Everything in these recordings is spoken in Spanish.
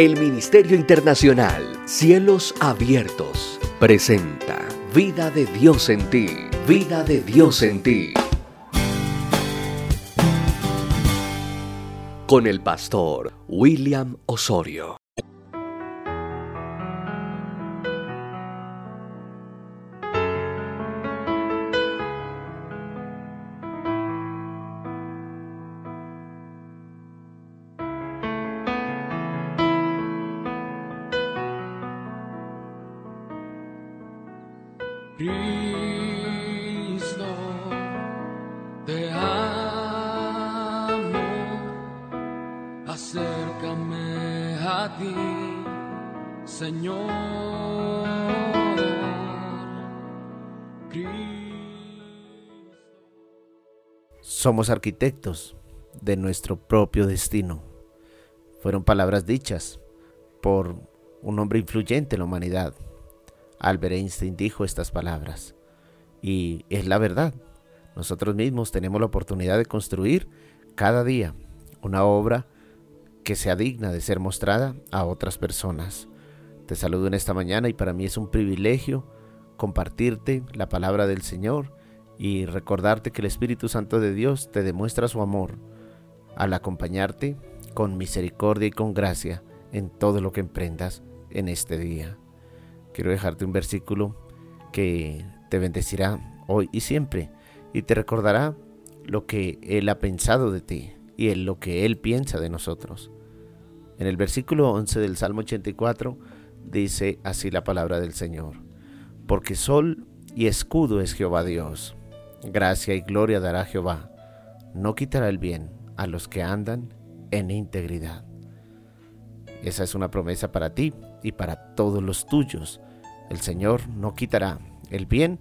El Ministerio Internacional Cielos Abiertos presenta Vida de Dios en ti, vida de Dios en ti. Con el pastor William Osorio. Cristo, acércame a ti, Señor. Somos arquitectos de nuestro propio destino. Fueron palabras dichas por un hombre influyente en la humanidad, Albert Einstein dijo estas palabras. Y es la verdad. Nosotros mismos tenemos la oportunidad de construir cada día una obra que sea digna de ser mostrada a otras personas. Te saludo en esta mañana y para mí es un privilegio compartirte la palabra del Señor y recordarte que el Espíritu Santo de Dios te demuestra su amor al acompañarte con misericordia y con gracia en todo lo que emprendas en este día quiero dejarte un versículo que te bendecirá hoy y siempre y te recordará lo que Él ha pensado de ti y lo que Él piensa de nosotros. En el versículo 11 del Salmo 84 dice así la palabra del Señor, porque sol y escudo es Jehová Dios, gracia y gloria dará Jehová, no quitará el bien a los que andan en integridad. Esa es una promesa para ti y para todos los tuyos. El Señor no quitará el bien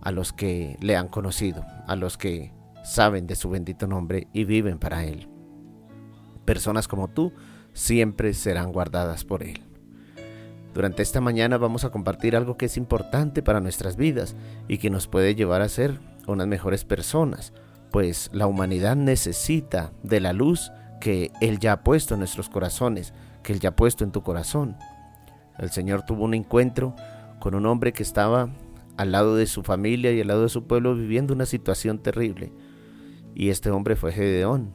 a los que le han conocido, a los que saben de su bendito nombre y viven para Él. Personas como tú siempre serán guardadas por Él. Durante esta mañana vamos a compartir algo que es importante para nuestras vidas y que nos puede llevar a ser unas mejores personas, pues la humanidad necesita de la luz que Él ya ha puesto en nuestros corazones que Él ya ha puesto en tu corazón. El Señor tuvo un encuentro con un hombre que estaba al lado de su familia y al lado de su pueblo viviendo una situación terrible. Y este hombre fue Gedeón.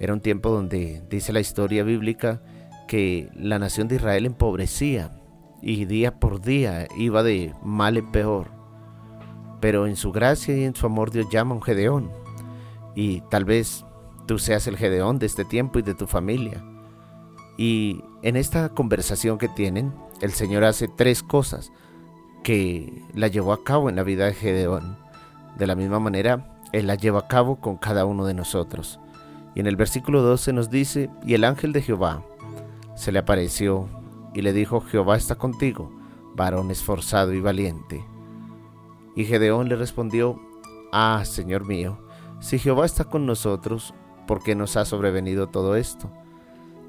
Era un tiempo donde dice la historia bíblica que la nación de Israel empobrecía y día por día iba de mal en peor. Pero en su gracia y en su amor Dios llama a un Gedeón. Y tal vez tú seas el Gedeón de este tiempo y de tu familia. Y en esta conversación que tienen, el Señor hace tres cosas que la llevó a cabo en la vida de Gedeón. De la misma manera, Él la lleva a cabo con cada uno de nosotros. Y en el versículo 12 nos dice, y el ángel de Jehová se le apareció y le dijo, Jehová está contigo, varón esforzado y valiente. Y Gedeón le respondió, Ah, Señor mío, si Jehová está con nosotros, ¿por qué nos ha sobrevenido todo esto?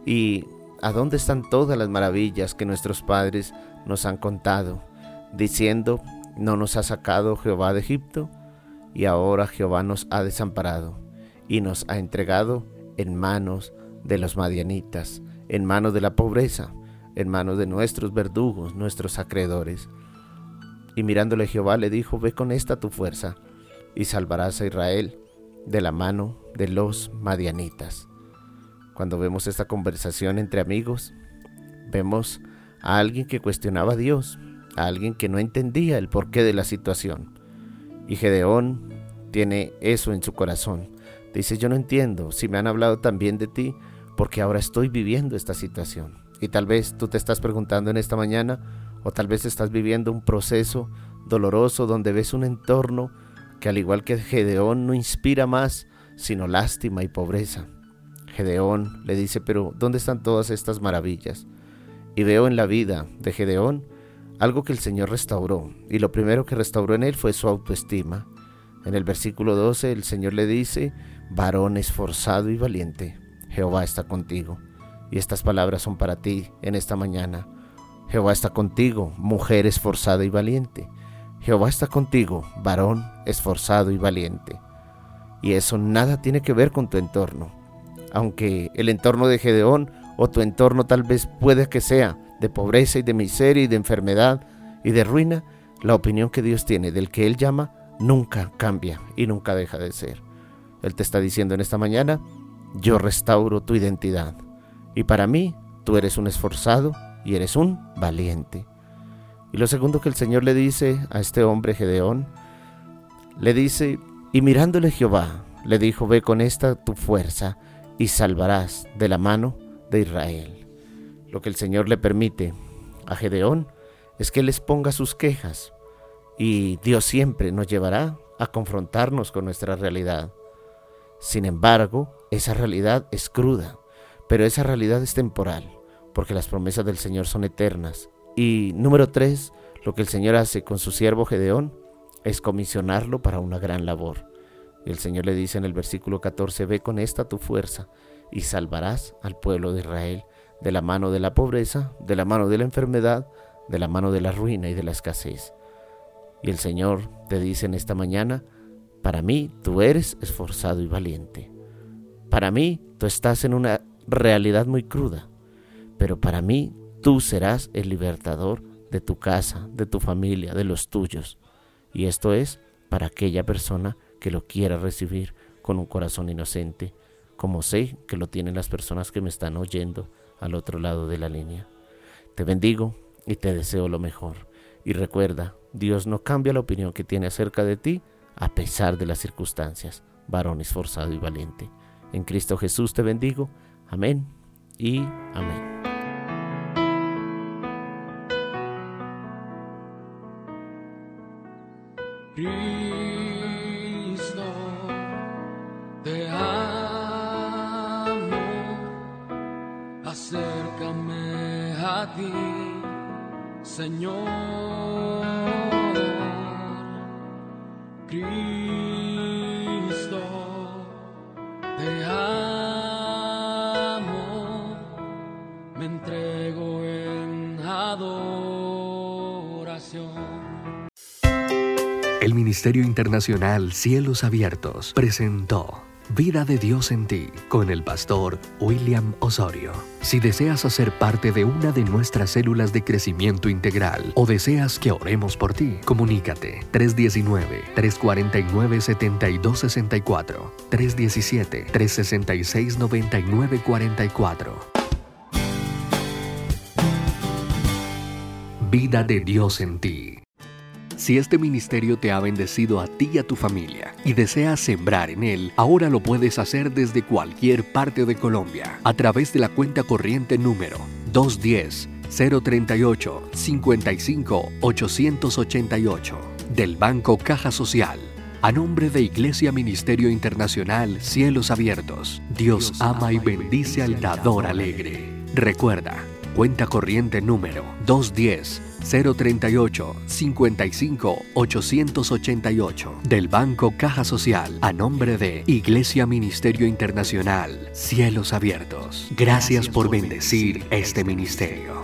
Y ¿A dónde están todas las maravillas que nuestros padres nos han contado, diciendo, no nos ha sacado Jehová de Egipto? Y ahora Jehová nos ha desamparado y nos ha entregado en manos de los madianitas, en manos de la pobreza, en manos de nuestros verdugos, nuestros acreedores. Y mirándole Jehová le dijo, ve con esta tu fuerza y salvarás a Israel de la mano de los madianitas. Cuando vemos esta conversación entre amigos, vemos a alguien que cuestionaba a Dios, a alguien que no entendía el porqué de la situación. Y Gedeón tiene eso en su corazón. Dice, yo no entiendo si me han hablado también de ti, porque ahora estoy viviendo esta situación. Y tal vez tú te estás preguntando en esta mañana, o tal vez estás viviendo un proceso doloroso donde ves un entorno que al igual que Gedeón no inspira más, sino lástima y pobreza. Gedeón le dice, pero ¿dónde están todas estas maravillas? Y veo en la vida de Gedeón algo que el Señor restauró, y lo primero que restauró en él fue su autoestima. En el versículo 12 el Señor le dice, varón esforzado y valiente, Jehová está contigo. Y estas palabras son para ti en esta mañana. Jehová está contigo, mujer esforzada y valiente. Jehová está contigo, varón esforzado y valiente. Y eso nada tiene que ver con tu entorno aunque el entorno de Gedeón o tu entorno tal vez puede que sea de pobreza y de miseria y de enfermedad y de ruina, la opinión que Dios tiene del que Él llama nunca cambia y nunca deja de ser. Él te está diciendo en esta mañana, yo restauro tu identidad. Y para mí, tú eres un esforzado y eres un valiente. Y lo segundo que el Señor le dice a este hombre Gedeón, le dice, y mirándole Jehová, le dijo, ve con esta tu fuerza y salvarás de la mano de Israel. Lo que el Señor le permite a Gedeón es que les ponga sus quejas y Dios siempre nos llevará a confrontarnos con nuestra realidad. Sin embargo, esa realidad es cruda, pero esa realidad es temporal, porque las promesas del Señor son eternas. Y número tres, lo que el Señor hace con su siervo Gedeón es comisionarlo para una gran labor. El Señor le dice en el versículo 14, ve con esta tu fuerza y salvarás al pueblo de Israel de la mano de la pobreza, de la mano de la enfermedad, de la mano de la ruina y de la escasez. Y el Señor te dice en esta mañana, para mí tú eres esforzado y valiente. Para mí tú estás en una realidad muy cruda, pero para mí tú serás el libertador de tu casa, de tu familia, de los tuyos. Y esto es para aquella persona que lo quiera recibir con un corazón inocente, como sé que lo tienen las personas que me están oyendo al otro lado de la línea. Te bendigo y te deseo lo mejor. Y recuerda, Dios no cambia la opinión que tiene acerca de ti a pesar de las circunstancias. Varón esforzado y valiente. En Cristo Jesús te bendigo. Amén y amén. Acércame a ti, Señor. Cristo, te amo, me entrego en adoración. El Ministerio Internacional Cielos Abiertos presentó Vida de Dios en ti con el pastor William Osorio. Si deseas hacer parte de una de nuestras células de crecimiento integral o deseas que oremos por ti, comunícate 319-349-7264, 317-366-9944. Vida de Dios en ti. Si este ministerio te ha bendecido a ti y a tu familia y deseas sembrar en él, ahora lo puedes hacer desde cualquier parte de Colombia a través de la cuenta corriente número 210-038-55-888 del Banco Caja Social. A nombre de Iglesia Ministerio Internacional Cielos Abiertos, Dios ama y bendice al dador alegre. Recuerda, cuenta corriente número 210 038 55 888 del Banco Caja Social a nombre de Iglesia Ministerio Internacional Cielos Abiertos. Gracias por bendecir este ministerio.